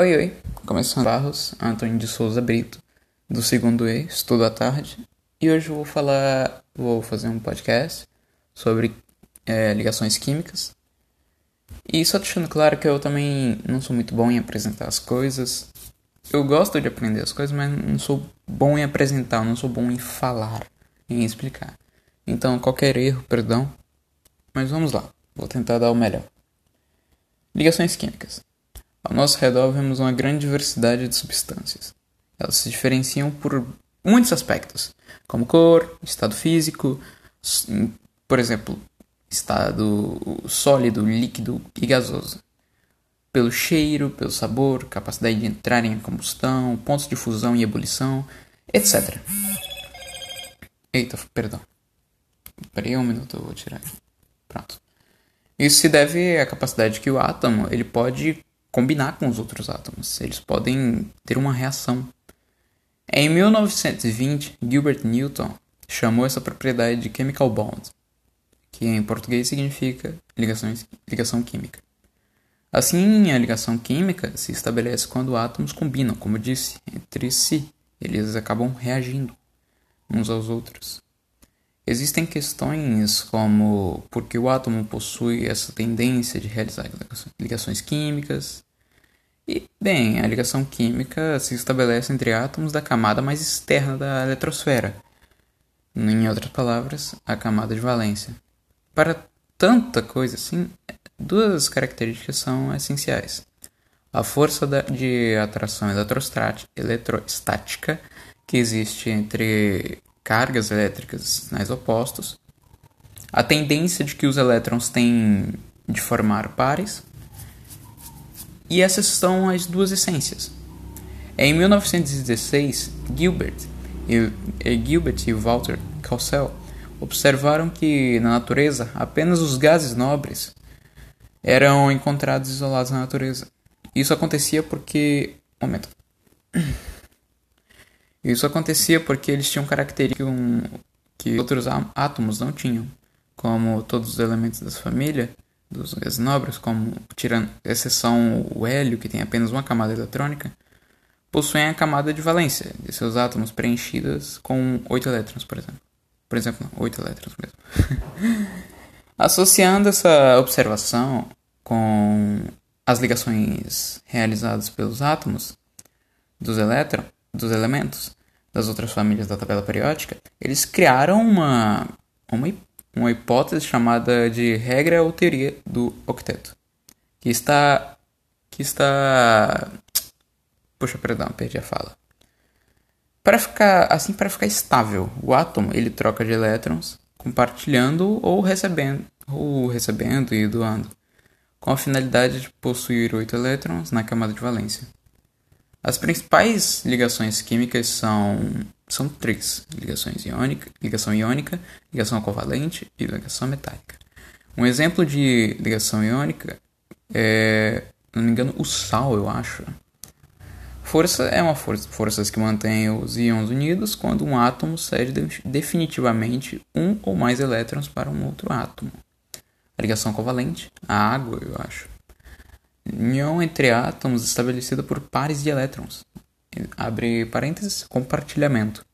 Oi, oi. Começando Barros, Antônio de Souza Brito, do segundo E, Estudo à Tarde. E hoje eu vou falar, vou fazer um podcast sobre é, ligações químicas. E só deixando claro que eu também não sou muito bom em apresentar as coisas. Eu gosto de aprender as coisas, mas não sou bom em apresentar, não sou bom em falar, em explicar. Então, qualquer erro, perdão. Mas vamos lá, vou tentar dar o melhor. Ligações químicas. Ao nosso redor vemos uma grande diversidade de substâncias. Elas se diferenciam por muitos aspectos, como cor, estado físico, por exemplo, estado sólido, líquido e gasoso. Pelo cheiro, pelo sabor, capacidade de entrar em combustão, pontos de fusão e ebulição, etc. Eita, perdão. Peraí um minuto, eu vou tirar. Pronto. Isso se deve à capacidade que o átomo ele pode combinar com os outros átomos. Eles podem ter uma reação. Em 1920, Gilbert Newton chamou essa propriedade de chemical bond, que em português significa ligações, ligação química. Assim, a ligação química se estabelece quando átomos combinam, como disse, entre si. Eles acabam reagindo uns aos outros. Existem questões como por que o átomo possui essa tendência de realizar ligações químicas. E, bem, a ligação química se estabelece entre átomos da camada mais externa da eletrosfera, em outras palavras, a camada de valência. Para tanta coisa assim, duas características são essenciais: a força de atração eletrostática que existe entre cargas elétricas sinais opostos, a tendência de que os elétrons têm de formar pares, e essas são as duas essências. Em 1916, Gilbert e, Gilbert e Walter Causel observaram que na natureza apenas os gases nobres eram encontrados isolados na natureza. Isso acontecia porque. Momento. Isso acontecia porque eles tinham características que outros átomos não tinham, como todos os elementos da família dos gases nobres, como tirando exceção o hélio, que tem apenas uma camada eletrônica, possuem a camada de valência de seus átomos preenchidas com oito elétrons, por exemplo. Por exemplo, não, oito elétrons mesmo. Associando essa observação com as ligações realizadas pelos átomos dos elétrons, dos elementos, das outras famílias da tabela periódica, eles criaram uma, uma, uma hipótese chamada de regra ou teoria do octeto, que está que está Puxa, perdão, perdi a fala. Para ficar assim, para ficar estável, o átomo ele troca de elétrons, compartilhando ou recebendo, ou recebendo e doando, com a finalidade de possuir oito elétrons na camada de valência. As principais ligações químicas são, são três: ligações iônica, ligação iônica, ligação covalente e ligação metálica. Um exemplo de ligação iônica é, não me engano, o sal, eu acho. Força é uma força, forças que mantém os íons unidos quando um átomo cede definitivamente um ou mais elétrons para um outro átomo. A ligação covalente, a água, eu acho união entre átomos estabelecida por pares de elétrons. Abre parênteses, compartilhamento.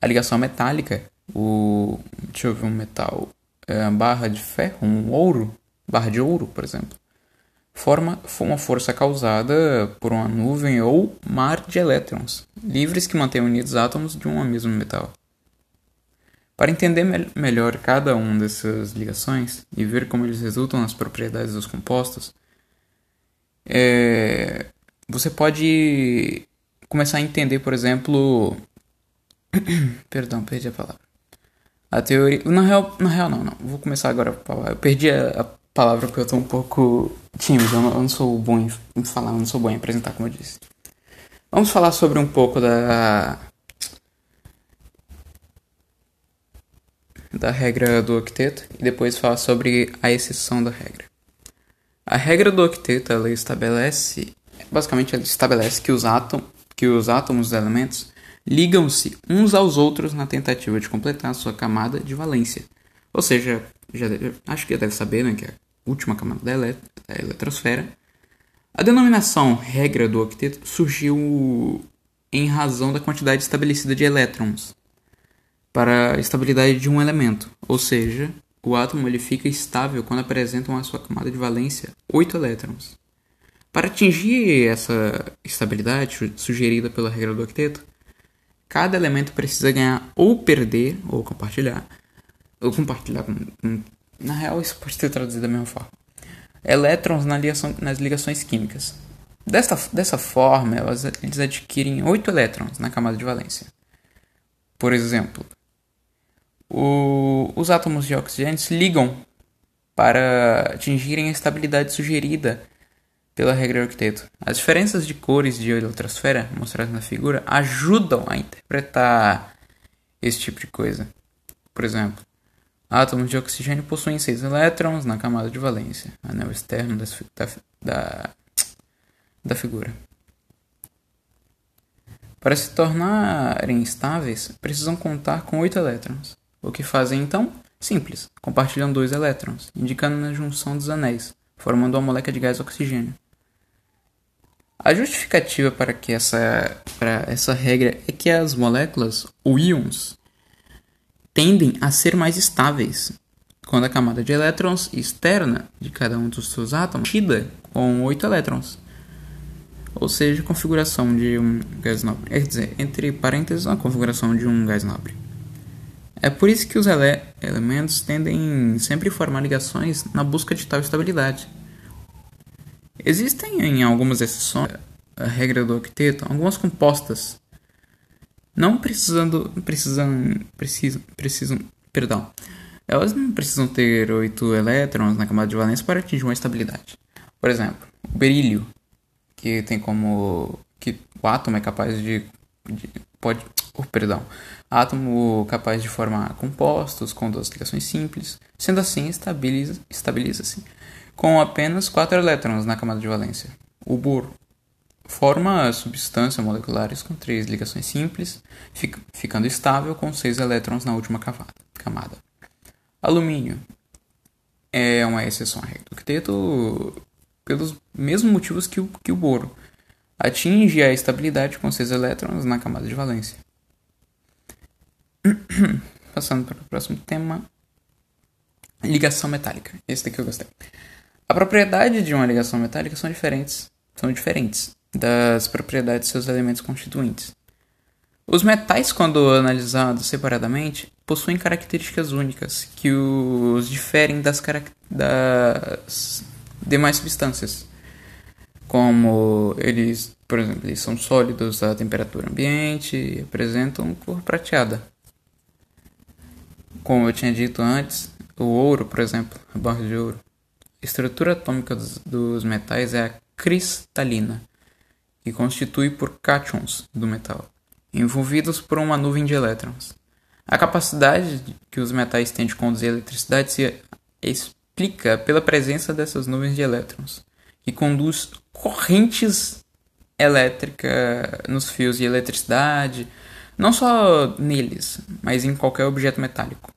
A ligação metálica, o. Deixa eu ver um metal. É, barra de ferro, um ouro, barra de ouro, por exemplo, forma uma força causada por uma nuvem ou mar de elétrons, livres que mantêm unidos átomos de um mesmo metal. Para entender me melhor cada uma dessas ligações e ver como eles resultam nas propriedades dos compostos, é, você pode começar a entender, por exemplo. Perdão, perdi a palavra. A teoria. Na real, na real não, não. Vou começar agora. Eu perdi a, a palavra porque eu tô um pouco tímido. Eu não, eu não sou bom em falar, eu não sou bom em apresentar, como eu disse. Vamos falar sobre um pouco da. Da regra do octeto e depois falar sobre a exceção da regra. A regra do octeto ela estabelece, basicamente, ela estabelece que os, átomos, que os átomos dos elementos ligam-se uns aos outros na tentativa de completar a sua camada de valência. Ou seja, já deve, acho que já deve saber né, que a última camada da, elet da eletrosfera. A denominação regra do octeto surgiu em razão da quantidade estabelecida de elétrons para a estabilidade de um elemento, ou seja, o átomo ele fica estável quando apresenta uma sua camada de valência 8 elétrons. Para atingir essa estabilidade sugerida pela regra do octeto, cada elemento precisa ganhar ou perder ou compartilhar, ou compartilhar com, na real isso pode ser traduzido da mesma forma. Elétrons na ligação, nas ligações químicas. Desta, dessa forma, elas, eles adquirem 8 elétrons na camada de valência. Por exemplo, o, os átomos de oxigênio se ligam para atingirem a estabilidade sugerida pela regra de octeto. As diferenças de cores de eletrosfera mostradas na figura ajudam a interpretar esse tipo de coisa. Por exemplo, átomos de oxigênio possuem 6 elétrons na camada de valência, anel externo da, da, da figura. Para se tornarem estáveis, precisam contar com 8 elétrons. O que fazem então? Simples, compartilham dois elétrons, indicando a junção dos anéis, formando uma molécula de gás oxigênio. A justificativa para que essa, para essa regra é que as moléculas, ou íons, tendem a ser mais estáveis quando a camada de elétrons externa de cada um dos seus átomos é tida com oito elétrons, ou seja, configuração de um gás nobre. Quer dizer, entre parênteses, a configuração de um gás nobre. É por isso que os ele elementos tendem sempre a formar ligações na busca de tal estabilidade. Existem, em algumas exceções, a regra do octeto, algumas compostas não precisando precisam precisam precisam perdão elas não precisam ter oito elétrons na camada de valência para atingir uma estabilidade por exemplo o berílio que tem como que o átomo é capaz de, de pode oh, perdão átomo capaz de formar compostos com duas ligações simples. Sendo assim, estabiliza-se estabiliza com apenas quatro elétrons na camada de valência. O boro forma substâncias moleculares com três ligações simples, ficando estável com seis elétrons na última camada. Alumínio é uma exceção à regra do pelos mesmos motivos que o, que o boro. Atinge a estabilidade com seis elétrons na camada de valência. Passando para o próximo tema. Ligação metálica. Esse daqui eu gostei. A propriedade de uma ligação metálica são diferentes, são diferentes das propriedades de seus elementos constituintes. Os metais, quando analisados separadamente, possuem características únicas que os diferem das, das demais substâncias, como eles, por exemplo, eles são sólidos à temperatura ambiente e apresentam cor prateada. Como eu tinha dito antes, o ouro, por exemplo, a barra de ouro, a estrutura atômica dos, dos metais é a cristalina, que constitui por cátions do metal, envolvidos por uma nuvem de elétrons. A capacidade que os metais têm de conduzir eletricidade se explica pela presença dessas nuvens de elétrons, que conduz correntes elétricas nos fios de eletricidade, não só neles, mas em qualquer objeto metálico.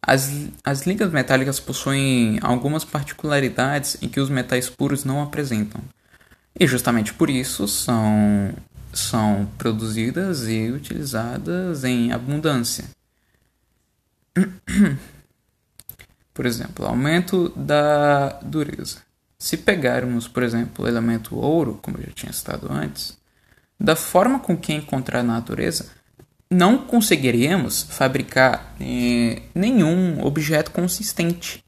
As, as ligas metálicas possuem algumas particularidades em que os metais puros não apresentam, e justamente por isso são, são produzidas e utilizadas em abundância. Por exemplo, aumento da dureza. Se pegarmos, por exemplo, o elemento ouro, como eu já tinha citado antes, da forma com que encontrar na natureza, não conseguiríamos fabricar eh, nenhum objeto consistente,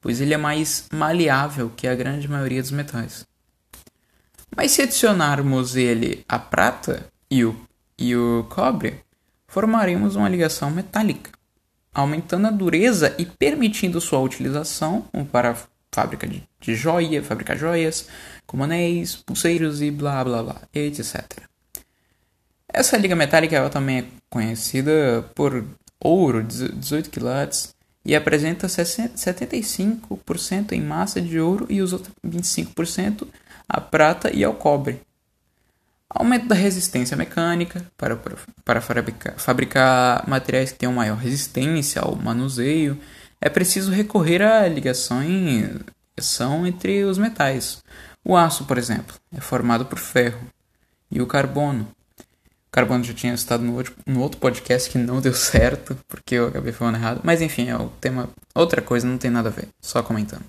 pois ele é mais maleável que a grande maioria dos metais. Mas se adicionarmos ele à prata e o, e o cobre, formaremos uma ligação metálica, aumentando a dureza e permitindo sua utilização para fábrica de, de joia, fabricar joias, como anéis, pulseiros e blá blá blá, etc. Essa liga metálica ela também é conhecida por ouro 18 quilates e apresenta 75% em massa de ouro e os outros 25% a prata e ao cobre. Aumento da resistência mecânica para, para, fabricar, fabricar materiais que tenham maior resistência ao manuseio. É preciso recorrer à ligação entre os metais, O aço, por exemplo, é formado por ferro. E o carbono. Carbono já tinha citado no outro, no outro podcast que não deu certo, porque eu acabei falando errado. Mas enfim, é o tema. Outra coisa, não tem nada a ver, só comentando.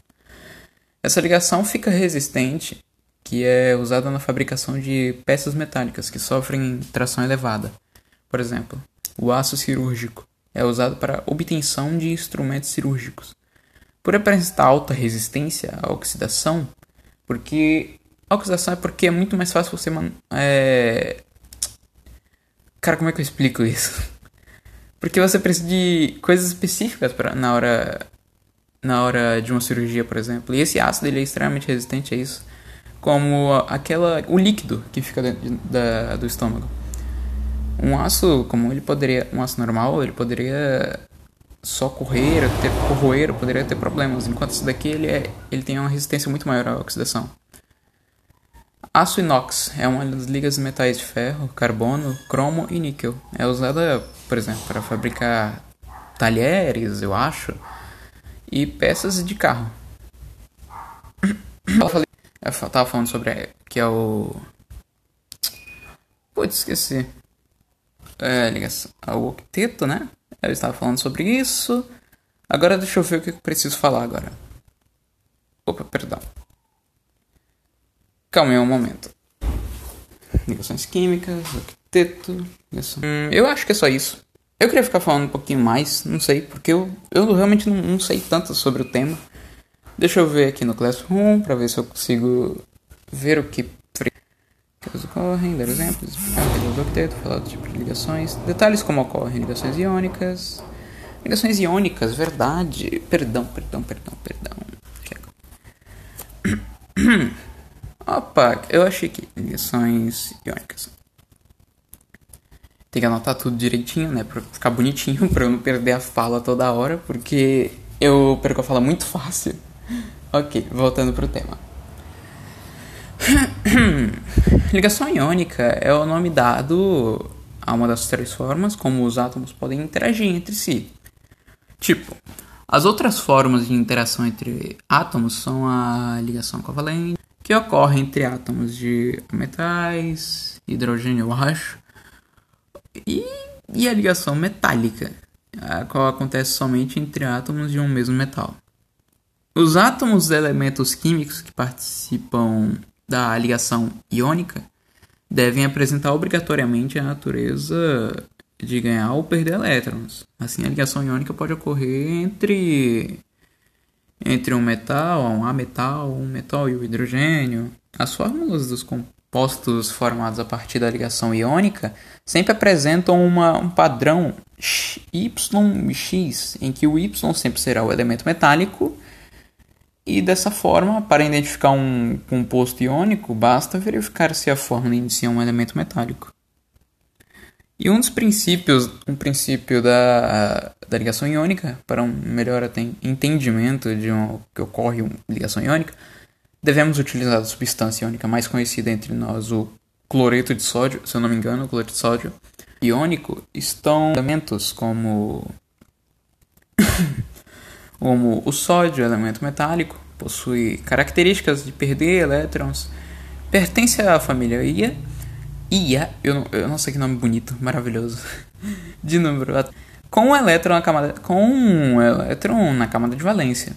Essa ligação fica resistente, que é usada na fabricação de peças metálicas que sofrem tração elevada. Por exemplo, o aço cirúrgico é usado para obtenção de instrumentos cirúrgicos. Por apresentar alta resistência à oxidação, porque a oxidação é porque é muito mais fácil você é... Cara, como é que eu explico isso? Porque você precisa de coisas específicas para na hora na hora de uma cirurgia, por exemplo. E esse ácido ele é extremamente resistente a isso, como aquela o líquido que fica dentro da, do estômago. Um aço, como ele poderia, um aço normal, ele poderia só correr, ter corroer, poderia ter problemas, enquanto esse daqui ele, é, ele tem uma resistência muito maior à oxidação. Aço inox é uma das ligas de metais de ferro, carbono, cromo e níquel. É usada, por exemplo, para fabricar talheres, eu acho, e peças de carro. Eu, falei, eu tava falando sobre que é o. Putz, esqueci. É, ligação ao octeto, né? Eu estava falando sobre isso. Agora deixa eu ver o que eu preciso falar agora. Opa, perdão. Calma aí um momento. Ligações químicas, octeto, ligação... Hum, eu acho que é só isso. Eu queria ficar falando um pouquinho mais, não sei, porque eu, eu realmente não, não sei tanto sobre o tema. Deixa eu ver aqui no Classroom para ver se eu consigo ver o que que ocorrem, dar exemplos, explicar o do octeto, falar do tipo de ligações, detalhes como ocorrem ligações iônicas. Ligações iônicas, verdade. Perdão, perdão, perdão, perdão. Opa, eu achei que ligações iônicas. Tem que anotar tudo direitinho, né? Pra ficar bonitinho, pra eu não perder a fala toda hora, porque eu perco a fala muito fácil. Ok, voltando pro tema. Ligação iônica é o nome dado a uma das três formas como os átomos podem interagir entre si. Tipo, as outras formas de interação entre átomos são a ligação covalente, que ocorre entre átomos de metais, hidrogênio, eu acho, e, e a ligação metálica, a qual acontece somente entre átomos de um mesmo metal. Os átomos de elementos químicos que participam da ligação iônica devem apresentar obrigatoriamente a natureza de ganhar ou perder elétrons. Assim, a ligação iônica pode ocorrer entre entre um metal, um ametal, um metal e o hidrogênio. As fórmulas dos compostos formados a partir da ligação iônica sempre apresentam uma, um padrão YX, em que o Y sempre será o elemento metálico, e dessa forma, para identificar um composto iônico, basta verificar se a fórmula inicia um elemento metálico. E um dos princípios, um princípio da, da ligação iônica, para um melhor entendimento de um, que ocorre uma ligação iônica, devemos utilizar a substância iônica mais conhecida entre nós, o cloreto de sódio, se eu não me engano, o cloreto de sódio iônico, estão elementos como como o sódio, elemento metálico, possui características de perder elétrons, pertence à família Ia, Ia, eu, eu não sei que nome bonito, maravilhoso, de número, com um elétron na camada, com um elétron na camada de valência.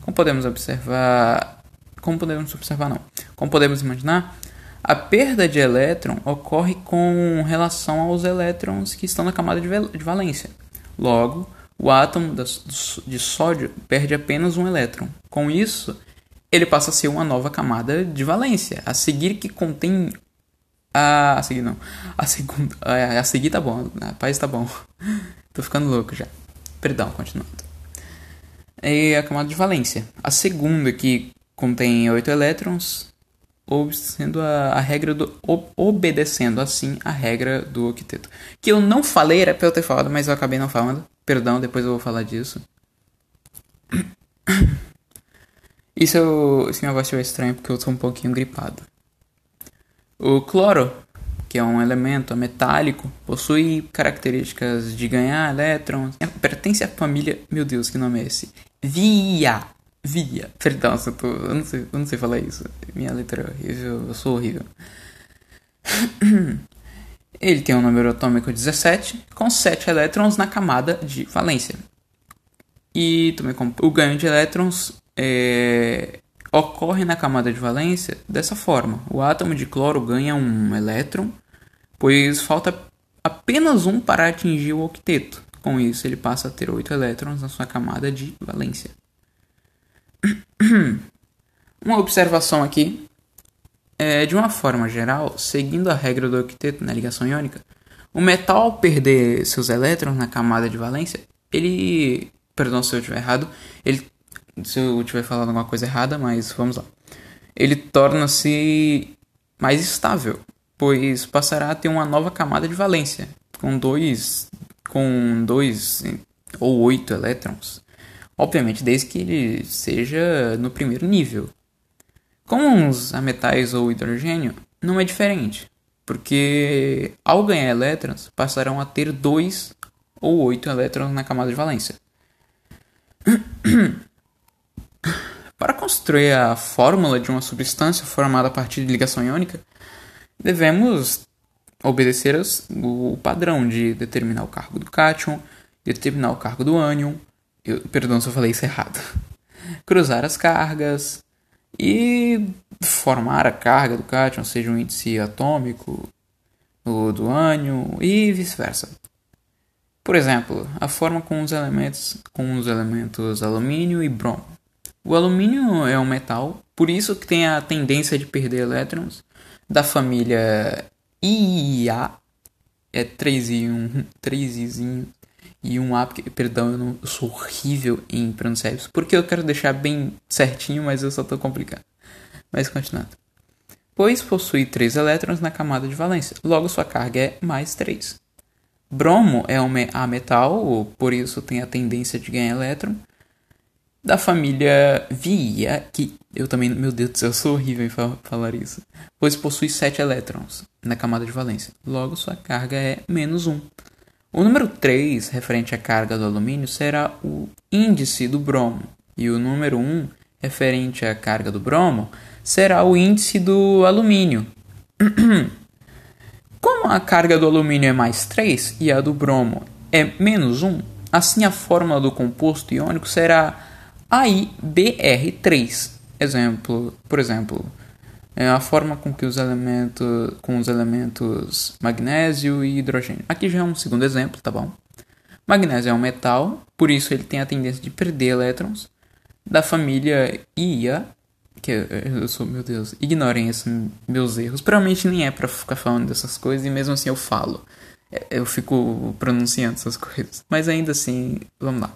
Como podemos observar, como podemos observar não, como podemos imaginar, a perda de elétron ocorre com relação aos elétrons que estão na camada de valência. Logo, o átomo de sódio perde apenas um elétron. Com isso, ele passa a ser uma nova camada de valência, a seguir que contém a, a seguir não, a segunda, a, a seguir tá bom, rapaz tá bom, tô ficando louco já. Perdão, continuando. E a camada de valência, a segunda que contém oito elétrons, obedecendo a, a regra do obedecendo assim a regra do octeto. Que eu não falei, era pra eu ter falado, mas eu acabei não falando. Perdão, depois eu vou falar disso. Isso eu, se minha voz estiver estranha porque eu estou um pouquinho gripado. O cloro, que é um elemento metálico, possui características de ganhar elétrons. Pertence à família. Meu Deus, que nome é esse? Via! via. Perdão, eu, tô, eu, não sei, eu não sei falar isso. Minha letra é horrível, eu sou horrível. Ele tem um número atômico 17, com 7 elétrons na camada de valência. E também o ganho de elétrons é, ocorre na camada de valência dessa forma: o átomo de cloro ganha um elétron, pois falta apenas um para atingir o octeto. Com isso, ele passa a ter 8 elétrons na sua camada de valência. Uma observação aqui é, de uma forma geral, seguindo a regra do octeto na ligação iônica, o metal ao perder seus elétrons na camada de valência, ele, perdão se eu estiver errado, ele, se eu estiver falando alguma coisa errada, mas vamos lá, ele torna-se mais estável, pois passará a ter uma nova camada de valência, com dois, com dois ou oito elétrons, obviamente desde que ele seja no primeiro nível. Com os ametais ou hidrogênio, não é diferente, porque ao ganhar elétrons, passarão a ter 2 ou 8 elétrons na camada de valência. Para construir a fórmula de uma substância formada a partir de ligação iônica, devemos obedecer o padrão de determinar o cargo do cátion, determinar o cargo do ânion, eu, perdão se eu falei isso errado, cruzar as cargas, e formar a carga do cátion, seja um índice atômico ou do ânion e vice-versa. Por exemplo, a forma com os elementos com os elementos alumínio e bromo. O alumínio é um metal, por isso que tem a tendência de perder elétrons da família IA, é 3 e 1, 3 izinho e um A, porque, perdão, eu, não, eu sou horrível em pronunciar isso, porque eu quero deixar bem certinho, mas eu só tô complicando. Mas continuando. Pois possui 3 elétrons na camada de valência, logo sua carga é mais 3. Bromo é um A metal, por isso tem a tendência de ganhar elétron. Da família Via, que eu também, meu Deus do céu, eu sou horrível em falar isso, pois possui 7 elétrons na camada de valência, logo sua carga é menos 1. O número 3, referente à carga do alumínio, será o índice do bromo, e o número 1, referente à carga do bromo, será o índice do alumínio. Como a carga do alumínio é mais 3 e a do bromo é menos 1, assim a fórmula do composto iônico será AiBr3. Exemplo, por exemplo, é a forma com que os elementos, com os elementos magnésio e hidrogênio. Aqui já é um segundo exemplo, tá bom? Magnésio é um metal, por isso ele tem a tendência de perder elétrons da família Ia, que eu sou, meu Deus, ignorem esses meus erros. Provavelmente nem é para ficar falando dessas coisas e mesmo assim eu falo. É, eu fico pronunciando essas coisas. Mas ainda assim, vamos lá.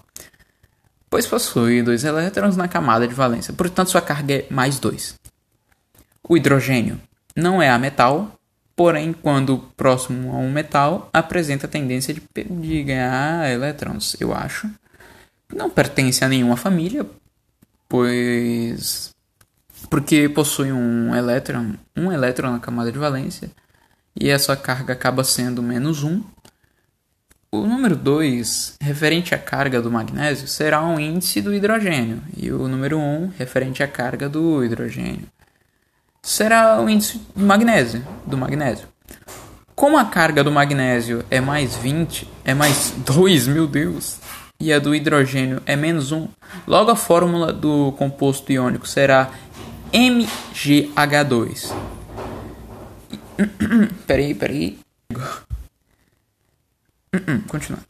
Pois possui dois elétrons na camada de valência, portanto sua carga é mais dois. O hidrogênio não é ametal, porém, quando próximo a um metal, apresenta a tendência de, de ganhar elétrons, eu acho. Não pertence a nenhuma família, pois porque possui um elétron, um elétron na camada de valência e a sua carga acaba sendo menos 1. O número 2, referente à carga do magnésio, será um índice do hidrogênio, e o número 1, referente à carga do hidrogênio será o índice do magnésio, do magnésio. Como a carga do magnésio é mais 20, é mais 2, meu Deus, e a do hidrogênio é menos 1, logo a fórmula do composto iônico será MgH2. peraí, peraí. Continuando.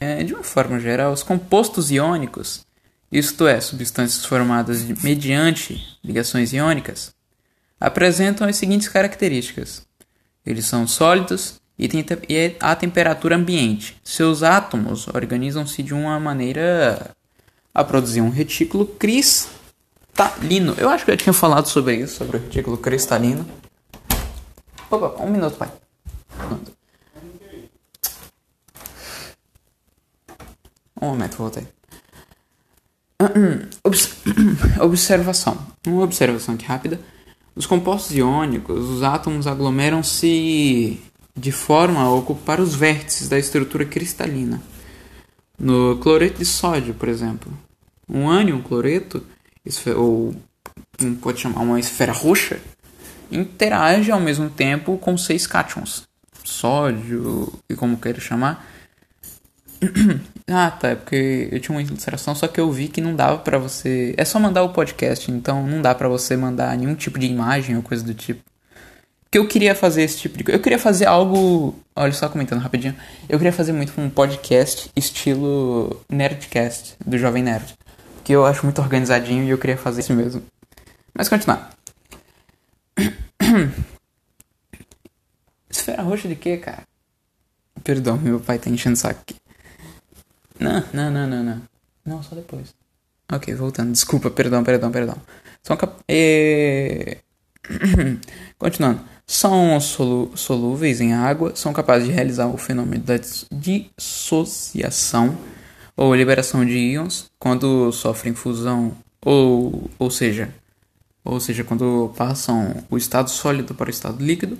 É, de uma forma geral, os compostos iônicos, isto é, substâncias formadas mediante ligações iônicas, apresentam as seguintes características: eles são sólidos e, têm e a temperatura ambiente. Seus átomos organizam-se de uma maneira a produzir um retículo cristalino. Eu acho que eu tinha falado sobre isso, sobre o retículo cristalino. Opa, um minuto, pai. Um momento, voltei. Observação. Uma observação aqui rápida. Nos compostos iônicos, os átomos aglomeram-se de forma a ocupar os vértices da estrutura cristalina. No cloreto de sódio, por exemplo. um ânion, cloreto, ou pode chamar uma esfera roxa, interage ao mesmo tempo com seis cátions, sódio e como queira chamar. Ah, tá, é porque eu tinha uma ilustração, só que eu vi que não dava para você. É só mandar o podcast, então não dá para você mandar nenhum tipo de imagem ou coisa do tipo. Que eu queria fazer esse tipo de coisa. Eu queria fazer algo. Olha só comentando rapidinho. Eu queria fazer muito um podcast estilo Nerdcast, do Jovem Nerd. Que eu acho muito organizadinho e eu queria fazer isso mesmo. Mas continuar. Esfera roxa de quê, cara? Perdão, meu pai tá enchendo o saco aqui. Não, não, não, não, não. Não, só depois. Ok, voltando. Desculpa, perdão, perdão, perdão. São cap... E... Continuando. São solu solúveis em água, são capazes de realizar o fenômeno da dissociação ou liberação de íons quando sofrem fusão ou, ou seja, ou seja, quando passam o estado sólido para o estado líquido,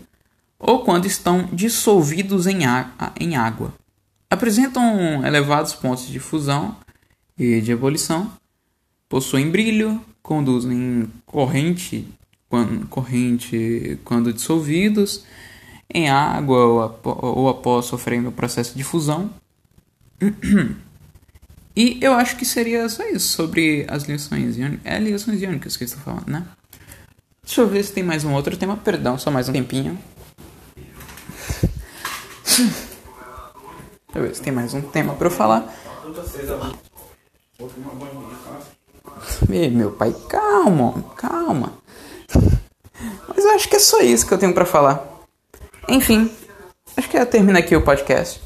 ou quando estão dissolvidos em, em água. Apresentam elevados pontos de fusão e de ebulição, possuem brilho, conduzem corrente quando, corrente quando dissolvidos em água ou, ou após sofrendo o processo de fusão. E eu acho que seria só isso sobre as ligações iônicas. É ligações iônicas que eu estou falando, né? Deixa eu ver se tem mais um outro tema. Perdão, só mais um tempinho. Se tem mais um tema para eu falar. Meu pai, calma, calma. Mas eu acho que é só isso que eu tenho para falar. Enfim, acho que eu termino aqui o podcast.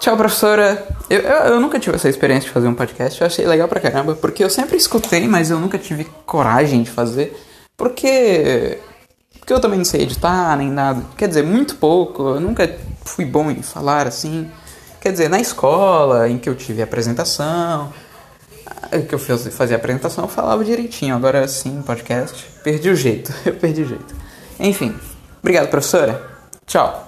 Tchau, professora. Eu, eu, eu, nunca tive essa experiência de fazer um podcast. Eu achei legal pra caramba, porque eu sempre escutei, mas eu nunca tive coragem de fazer. Porque. Porque eu também não sei editar nem nada. Quer dizer, muito pouco. Eu nunca fui bom em falar assim. Quer dizer, na escola, em que eu tive apresentação, que eu fazia apresentação, eu falava direitinho. Agora sim, podcast, perdi o jeito. Eu perdi o jeito. Enfim, obrigado, professora. Tchau.